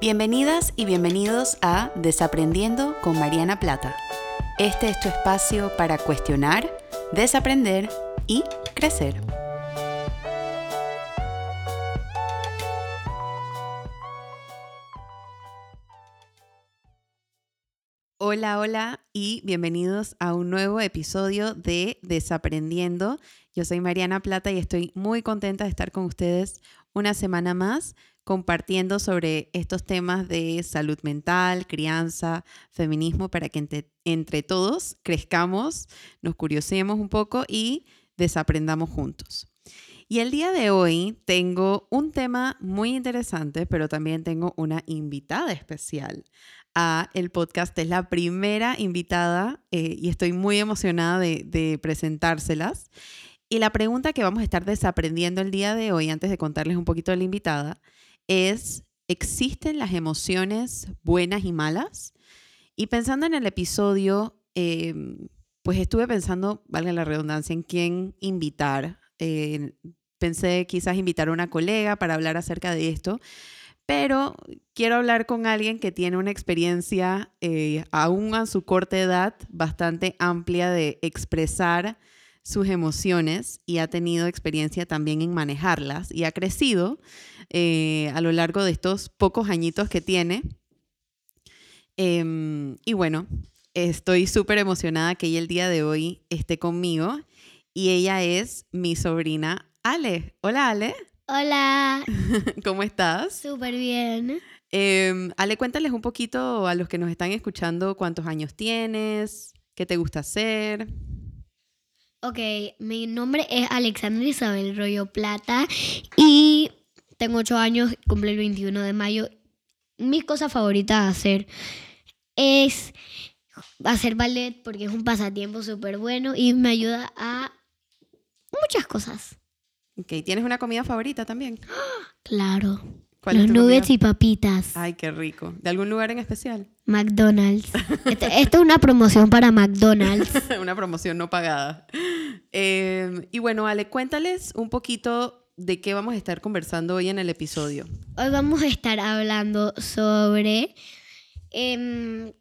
Bienvenidas y bienvenidos a Desaprendiendo con Mariana Plata. Este es tu espacio para cuestionar, desaprender y crecer. Hola, hola y bienvenidos a un nuevo episodio de Desaprendiendo. Yo soy Mariana Plata y estoy muy contenta de estar con ustedes una semana más compartiendo sobre estos temas de salud mental, crianza, feminismo, para que entre, todos crezcamos, nos curiosemos un poco y desaprendamos juntos. Y el día de hoy tengo un tema muy interesante, pero también tengo una invitada especial a el podcast. Es la primera invitada eh, y estoy muy emocionada de, de presentárselas. Y la pregunta que vamos a estar desaprendiendo el día de hoy, antes de contarles un poquito de la invitada, es, ¿existen las emociones buenas y malas? Y pensando en el episodio, em, pues estuve pensando, valga la redundancia, en quién invitar. Pensé quizás invitar a una colega para hablar acerca de esto, pero quiero hablar con alguien que tiene una experiencia, eh, aún a su corta edad, bastante amplia de expresar sus emociones y ha tenido experiencia también en manejarlas y ha crecido eh, a lo largo de estos pocos añitos que tiene. Em, y bueno, estoy súper emocionada que ella el día de hoy esté conmigo y ella es mi sobrina Ale. Hola Ale. Hola. ¿Cómo estás? Súper bien. Em, Ale, cuéntales un poquito a los que nos están escuchando cuántos años tienes, qué te gusta hacer. Ok, mi nombre es Alexandra Isabel Rollo Plata y tengo 8 años, cumple el 21 de mayo. Mis cosas favoritas de hacer es hacer ballet porque es un pasatiempo súper bueno y me ayuda a muchas cosas. Ok, ¿tienes una comida favorita también? Claro. Los nuggets y papitas. Ay, qué rico. ¿De algún lugar en especial? McDonald's. Este, esto es una promoción para McDonald's. una promoción no pagada. Em, y bueno, Ale, cuéntales un poquito de qué vamos a estar conversando hoy en el episodio. Hoy vamos a estar hablando sobre em,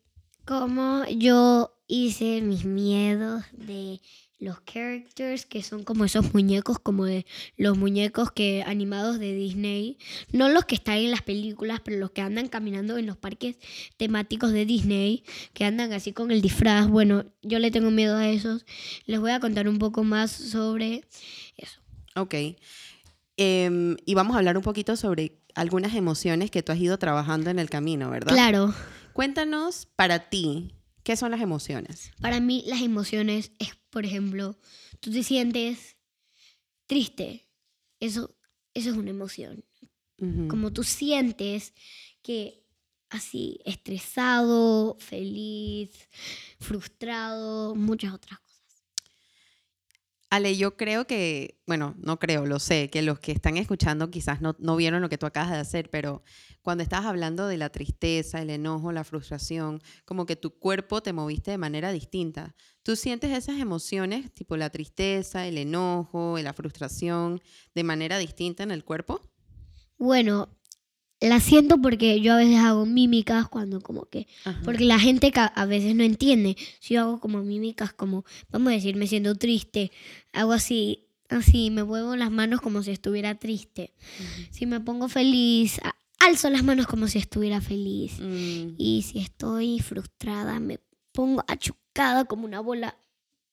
cómo yo hice mis miedos de los characters que son como esos muñecos, como de los muñecos que animados de Disney, no los que están en las películas, pero los que andan caminando en los parques temáticos de Disney, que andan así con el disfraz. Bueno, yo le tengo miedo a esos. Les voy a contar un poco más sobre eso. Ok. Em, y vamos a hablar un poquito sobre algunas emociones que tú has ido trabajando en el camino, ¿verdad? Claro. Cuéntanos para ti, ¿qué son las emociones? Para mí las emociones es por ejemplo, tú te sientes triste, eso, eso es una emoción. Como tú sientes que así, estresado, feliz, frustrado, muchas otras cosas. Ale, yo creo que, bueno, no creo, lo sé, que los que están escuchando quizás no, no vieron lo que tú acabas de hacer, pero cuando estás hablando de la tristeza, el enojo, la frustración, como que tu cuerpo te moviste de manera distinta. ¿Tú sientes esas emociones, tipo la tristeza, el enojo, la frustración, de manera distinta en el cuerpo? Bueno, la siento porque yo a veces hago mímicas cuando como que, porque la gente a veces no entiende. Si yo hago como mímicas como, vamos a decir, me siento triste, hago así, así, me muevo las manos como si estuviera triste. Si me pongo feliz, alzo las manos como si estuviera feliz. Mm. Y si estoy frustrada, me pongo achucada como una bola.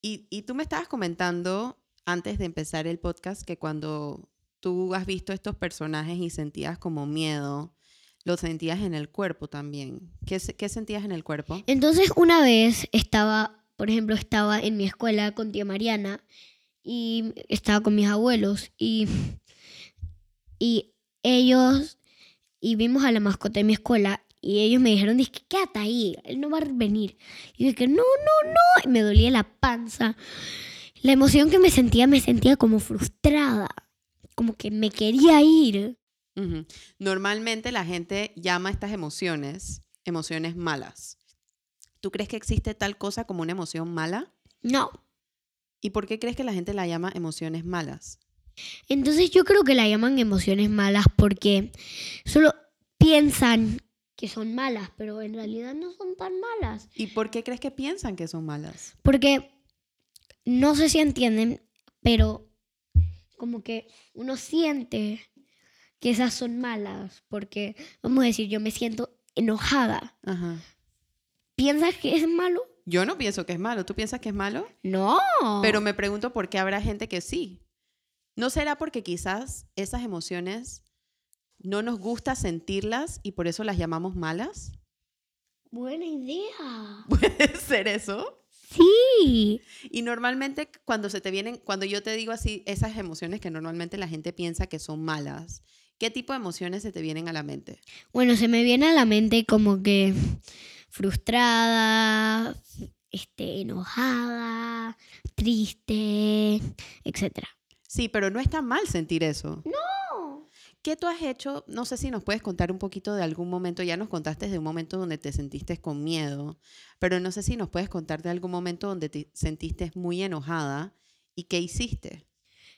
Y, y tú me estabas comentando antes de empezar el podcast que cuando tú has visto estos personajes y sentías como miedo, lo sentías en el cuerpo también. ¿Qué, ¿Qué, sentías en el cuerpo? Entonces una vez estaba, por ejemplo, estaba en mi escuela con tía Mariana y estaba con mis abuelos y, y ellos, y vimos a la mascota de mi escuela y ellos me dijeron, que quédate ahí, él no va a venir. Y yo dije, no, no, no, y me dolía la panza. La emoción que me sentía, me sentía como frustrada como que me quería ir. Normalmente la gente llama a estas emociones emociones malas. ¿Tú crees que existe tal cosa como una emoción mala? No. ¿Y por qué crees que la gente la llama emociones malas? Entonces yo creo que la llaman emociones malas porque solo piensan que son malas, pero en realidad no son tan malas. ¿Y por qué crees que piensan que son malas? Porque no sé si entienden, pero como que uno siente que esas son malas, porque vamos a decir, yo me siento enojada. Ajá. ¿Piensas que es malo? Yo no pienso que es malo. ¿Tú piensas que es malo? No. Pero me pregunto por qué habrá gente que sí. ¿No será porque quizás esas emociones no nos gusta sentirlas y por eso las llamamos malas? Buena idea. ¿Puede ser eso? Sí. Y normalmente cuando se te vienen, cuando yo te digo así, esas emociones que normalmente la gente piensa que son malas, ¿qué tipo de emociones se te vienen a la mente? Bueno, se me viene a la mente como que frustrada, este, enojada, triste, etc. Sí, pero no está mal sentir eso. No. ¿Qué tú has hecho? No sé si nos puedes contar un poquito de algún momento. Ya nos contaste de un momento donde te sentiste con miedo, pero no sé si nos puedes contar de algún momento donde te sentiste muy enojada y qué hiciste.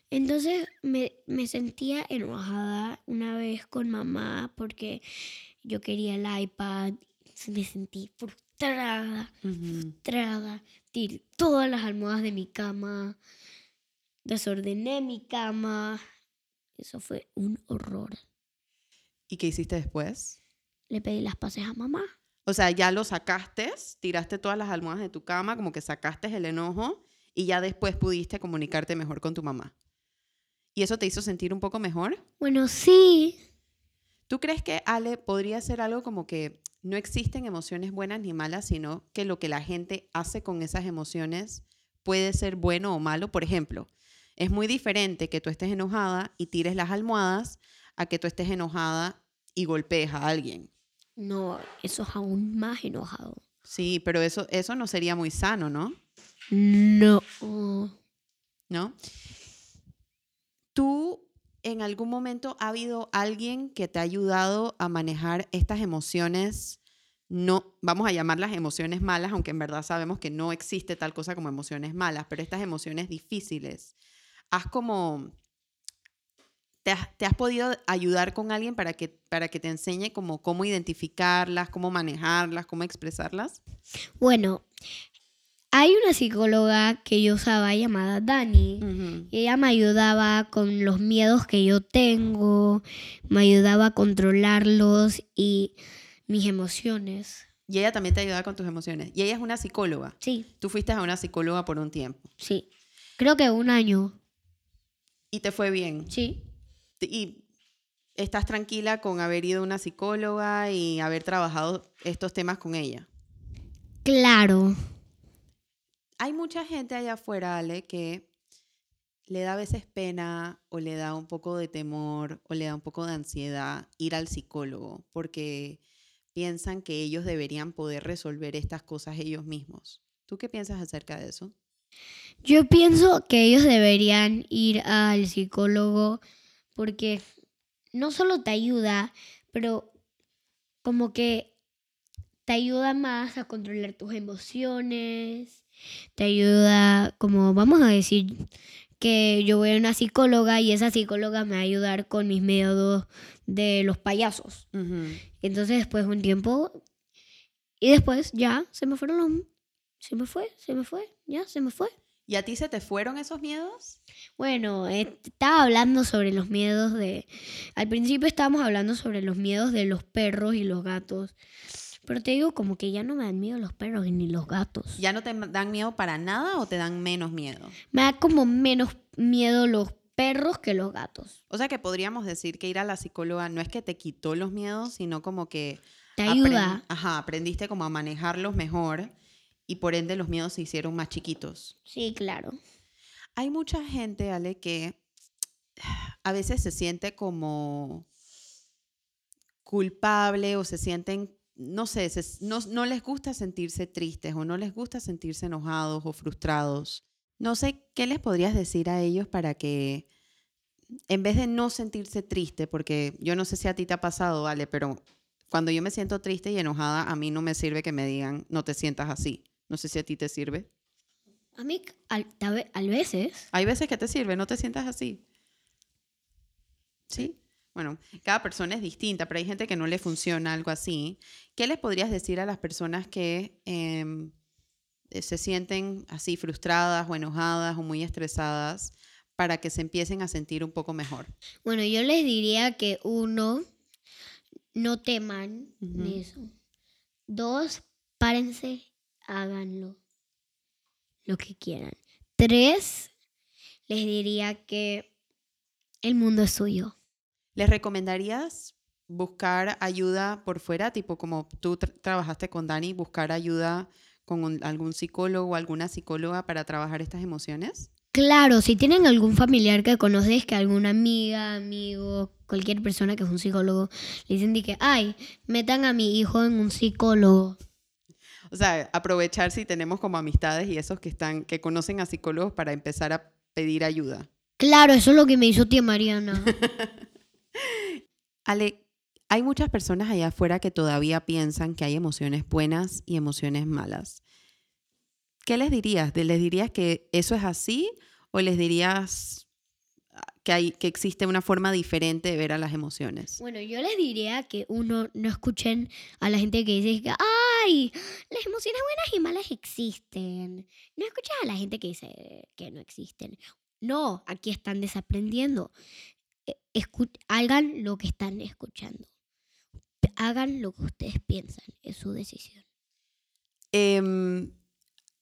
Entonces me, me sentía enojada una vez con mamá porque yo quería el iPad. Me sentí frustrada, frustrada. Tiré todas las almohadas de mi cama. Desordené mi cama. Eso fue un horror. ¿Y qué hiciste después? Le pedí las pases a mamá. O sea, ya lo sacaste, tiraste todas las almohadas de tu cama, como que sacaste el enojo y ya después pudiste comunicarte mejor con tu mamá. ¿Y eso te hizo sentir un poco mejor? Bueno, sí. ¿Tú crees que, Ale, podría ser algo como que no existen emociones buenas ni malas, sino que lo que la gente hace con esas emociones puede ser bueno o malo? Por ejemplo, es muy diferente que tú estés enojada y tires las almohadas a que tú estés enojada y golpees a alguien. No, eso es aún más enojado. Sí, pero eso, eso no sería muy sano, ¿no? No. ¿No? ¿Tú en algún momento ha habido alguien que te ha ayudado a manejar estas emociones? No, vamos a llamarlas emociones malas, aunque en verdad sabemos que no existe tal cosa como emociones malas, pero estas emociones difíciles. ¿Has como ¿Te has, ¿Te has, podido ayudar con alguien para que, para que te enseñe como cómo identificarlas, cómo manejarlas, cómo expresarlas? Bueno, hay una psicóloga que yo usaba llamada Dani. Uh -huh. y ella me ayudaba con los miedos que yo tengo, me ayudaba a controlarlos y mis emociones. Y ella también te ayudaba con tus emociones. Y ella es una psicóloga. Sí. Tú fuiste a una psicóloga por un tiempo. Sí. Creo que un año. ¿Y te fue bien? Sí. Y estás tranquila con haber ido a una psicóloga y haber trabajado estos temas con ella. Claro. Hay mucha gente allá afuera, Ale, que le da a veces pena o le da un poco de temor o le da un poco de ansiedad ir al psicólogo porque piensan que ellos deberían poder resolver estas cosas ellos mismos. ¿Tú qué piensas acerca de eso? Yo pienso que ellos deberían ir al psicólogo porque no solo te ayuda, pero como que te ayuda más a controlar tus emociones, te ayuda, como vamos a decir, que yo voy a una psicóloga y esa psicóloga me va a ayudar con mis miedos de los payasos. Uh -huh. Entonces después de un tiempo, y después ya se me fueron los... Se me fue, se me fue, ya se me fue. ¿Y a ti se te fueron esos miedos? Bueno, estaba hablando sobre los miedos de... Al principio estábamos hablando sobre los miedos de los perros y los gatos. Pero te digo como que ya no me dan miedo los perros ni los gatos. ¿Ya no te dan miedo para nada o te dan menos miedo? Me da como menos miedo los perros que los gatos. O sea que podríamos decir que ir a la psicóloga no es que te quitó los miedos, sino como que... Te ayuda. Aprend Ajá, aprendiste como a manejarlos mejor y por ende los miedos se hicieron más chiquitos. Sí, claro. Hay mucha gente, Ale, que a veces se siente como culpable o se sienten, no sé, se, no, no les gusta sentirse tristes o no les gusta sentirse enojados o frustrados. No sé qué les podrías decir a ellos para que en vez de no sentirse triste, porque yo no sé si a ti te ha pasado, vale, pero cuando yo me siento triste y enojada, a mí no me sirve que me digan, no te sientas así. No sé si a ti te sirve. A mí, a, a veces. Hay veces que te sirve, no te sientas así. ¿Sí? bueno, cada persona es distinta, pero hay gente que no le funciona algo así. ¿Qué les podrías decir a las personas que em, eh, se sienten así frustradas o enojadas o muy estresadas para que se empiecen a sentir un poco mejor? Bueno, yo les diría que uno, no teman de eso. Dos, párense, háganlo. Lo que quieran. Tres, les diría que el mundo es suyo. ¿Les recomendarías buscar ayuda por fuera, tipo como tú tra- trabajaste con Dani, buscar ayuda con un- algún psicólogo o alguna psicóloga para trabajar estas emociones? Claro, si tienen algún familiar que conoces, que alguna amiga, amigo, cualquier persona que es un psicólogo, le dicen de que, ay, metan a mi hijo en un psicólogo. O sea, aprovechar si tenemos como amistades y esos que están, que conocen a psicólogos para empezar a pedir ayuda. Claro, eso es lo que me hizo tía Mariana. Ale, hay muchas personas allá afuera que todavía piensan que hay emociones buenas y emociones malas. ¿Qué les dirías? ¿De- ¿Les dirías que eso es así o les dirías que, hay, que existe una forma diferente de ver a las emociones? Bueno, yo les diría que uno no escuchen a la gente que dice que, ay, las emociones buenas y malas existen. No escuchen a la gente que dice que no existen. No, aquí están desaprendiendo. Eh, escu- hagan lo que están escuchando. Hagan lo que ustedes piensan, es su decisión. Em,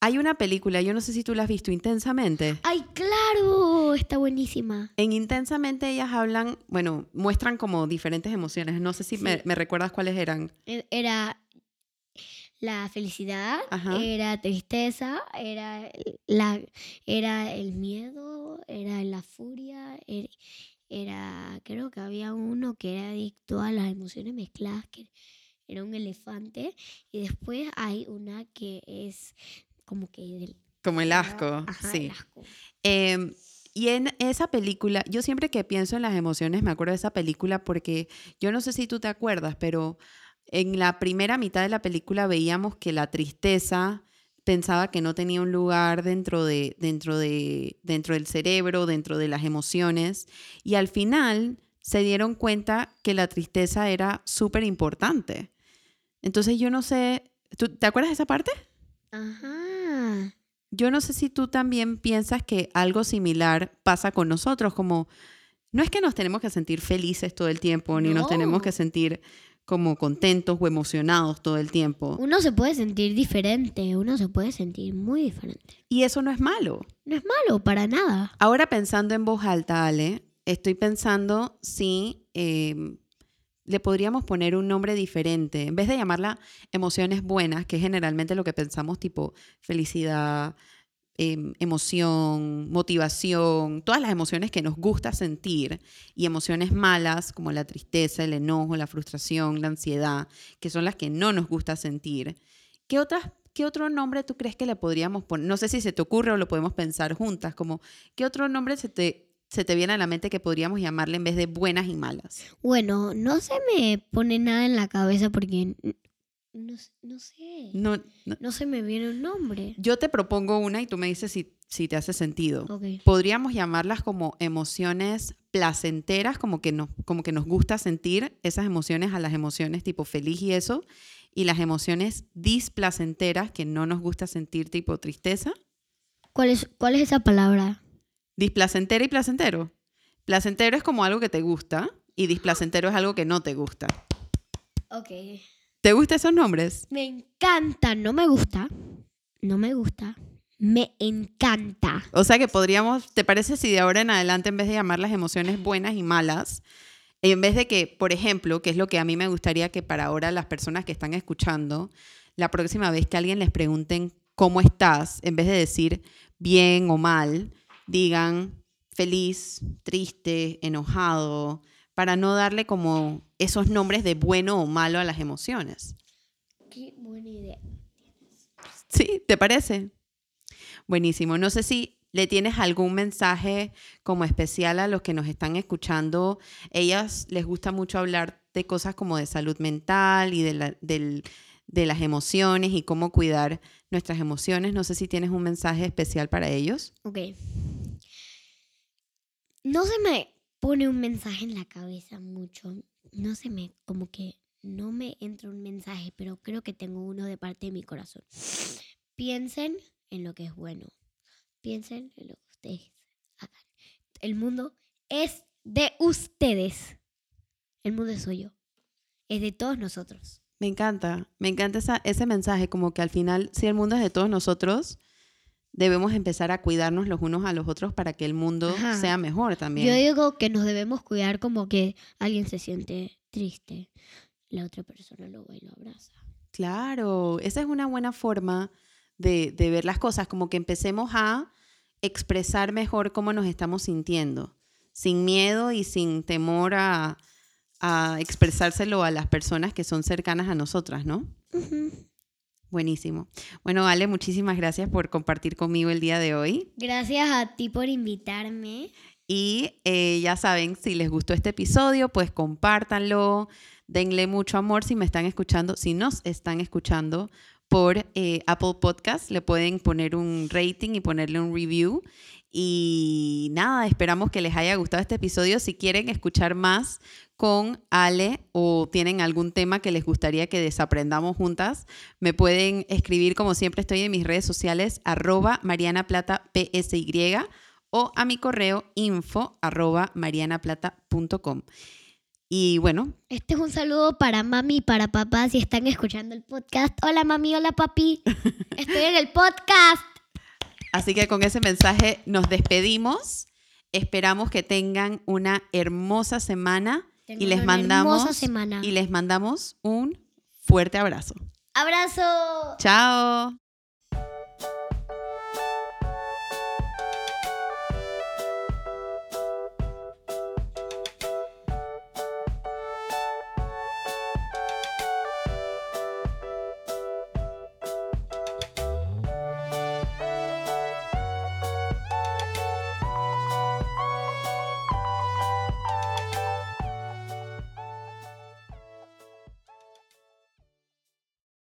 hay una película, yo no sé si tú la has visto, Intensamente. ¡Ay, claro! Está buenísima. En Intensamente ellas hablan, bueno, muestran como diferentes emociones. No sé si me, Sí. me recuerdas cuáles eran. E- Era la felicidad, Ajá. era tristeza, era el- la era el miedo, era la furia, er- era, creo que había uno que era adicto a las emociones mezcladas, que era un elefante, y después hay una que es como que del Como el asco, Ajá, sí. el asco. Em, y en esa película, yo siempre que pienso en las emociones me acuerdo de esa película porque yo no sé si tú te acuerdas, pero en la primera mitad de la película veíamos que la tristeza pensaba que no tenía un lugar dentro de dentro de dentro del cerebro, dentro de las emociones y al final se dieron cuenta que la tristeza era súper importante. Entonces yo no sé, ¿tú te acuerdas de esa parte? Ajá. Yo no sé si tú también piensas que algo similar pasa con nosotros, como no es que nos tenemos que sentir felices todo el tiempo, ni nos tenemos que sentir como contentos o emocionados todo el tiempo. Uno se puede sentir diferente, uno se puede sentir muy diferente. Y eso no es malo. No es malo para nada. Ahora pensando en voz alta, Ale, estoy pensando si eh, le podríamos poner un nombre diferente. En vez de llamarla emociones buenas, que es generalmente lo que pensamos tipo felicidad, em, emoción, motivación, todas las emociones que nos gusta sentir y emociones malas como la tristeza, el enojo, la frustración, la ansiedad, que son las que no nos gusta sentir. ¿Qué otras ¿Qué otro nombre tú crees que le podríamos poner? No sé si se te ocurre o lo podemos pensar juntas, como ¿qué otro nombre se te, se te viene a la mente que podríamos llamarle en vez de buenas y malas? Bueno, no se me pone nada en la cabeza porque no, no sé. No, no- No se me viene un nombre. Yo te propongo una y tú me dices si, si te hace sentido. Ok. Podríamos llamarlas como emociones placenteras, como que, nos, como que nos gusta sentir esas emociones a las emociones tipo feliz y eso, y las emociones displacenteras que no nos gusta sentir tipo tristeza. ¿Cuál es, ¿Cuál es esa palabra? Displacentera y placentero. Placentero es como algo que te gusta y displacentero es algo que no te gusta. Ok. ¿Te gustan esos nombres? Me encanta. No me gusta. No me gusta. Me encanta. O sea que podríamos, ¿te parece si de ahora en adelante en vez de llamar las emociones buenas y malas, en vez de que, por ejemplo, que es lo que a mí me gustaría que para ahora las personas que están escuchando, la próxima vez que alguien les pregunten cómo estás, en vez de decir bien o mal, digan feliz, triste, enojado, para no darle como esos nombres de bueno o malo a las emociones. Qué buena idea. ¿Sí? ¿Te parece? Buenísimo. No sé si le tienes algún mensaje como especial a los que nos están escuchando. Ellas les gusta mucho hablar de cosas como de salud mental y de, la- del- de las emociones y cómo cuidar nuestras emociones. No sé si tienes un mensaje especial para ellos. Ok. No se me pone un mensaje en la cabeza mucho. No se me, como que no me entra un mensaje, pero creo que tengo uno de parte de mi corazón. Piensen en lo que es bueno. Piensen en lo que ustedes hagan. El mundo es de ustedes. El mundo es suyo. Es de todos nosotros. Me encanta, me encanta ese mensaje, como que al final, si el mundo es de todos nosotros, debemos empezar a cuidarnos los unos a los otros para que el mundo Ajá. sea mejor también. Yo digo que nos debemos cuidar como que alguien se siente triste. La otra persona lo va y lo abraza. Claro, esa es una buena forma de, de ver las cosas, como que empecemos a expresar mejor cómo nos estamos sintiendo, sin miedo y sin temor a, a expresárselo a las personas que son cercanas a nosotras, ¿no? Buenísimo. Bueno, Ale, muchísimas gracias por compartir conmigo el día de hoy. Gracias a ti por invitarme. Y eh, ya saben, si les gustó este episodio, pues compártanlo, denle mucho amor si me están escuchando, si nos están escuchando por eh, Apple Podcast, le pueden poner un rating y ponerle un review. Y nada, esperamos que les haya gustado este episodio. Si quieren escuchar más con Ale o tienen algún tema que les gustaría que desaprendamos juntas, me pueden escribir como siempre estoy en mis redes sociales, arroba Mariana Plata PSY o a mi correo info arroba marianaplata.com. Y bueno, Este es un saludo para mami y para papá si están escuchando el podcast. Hola mami, hola papi. Estoy en el podcast. así que con ese mensaje nos despedimos. Esperamos que tengan una hermosa semana y les mandamos semana. y les mandamos un fuerte abrazo. Abrazo. Chao.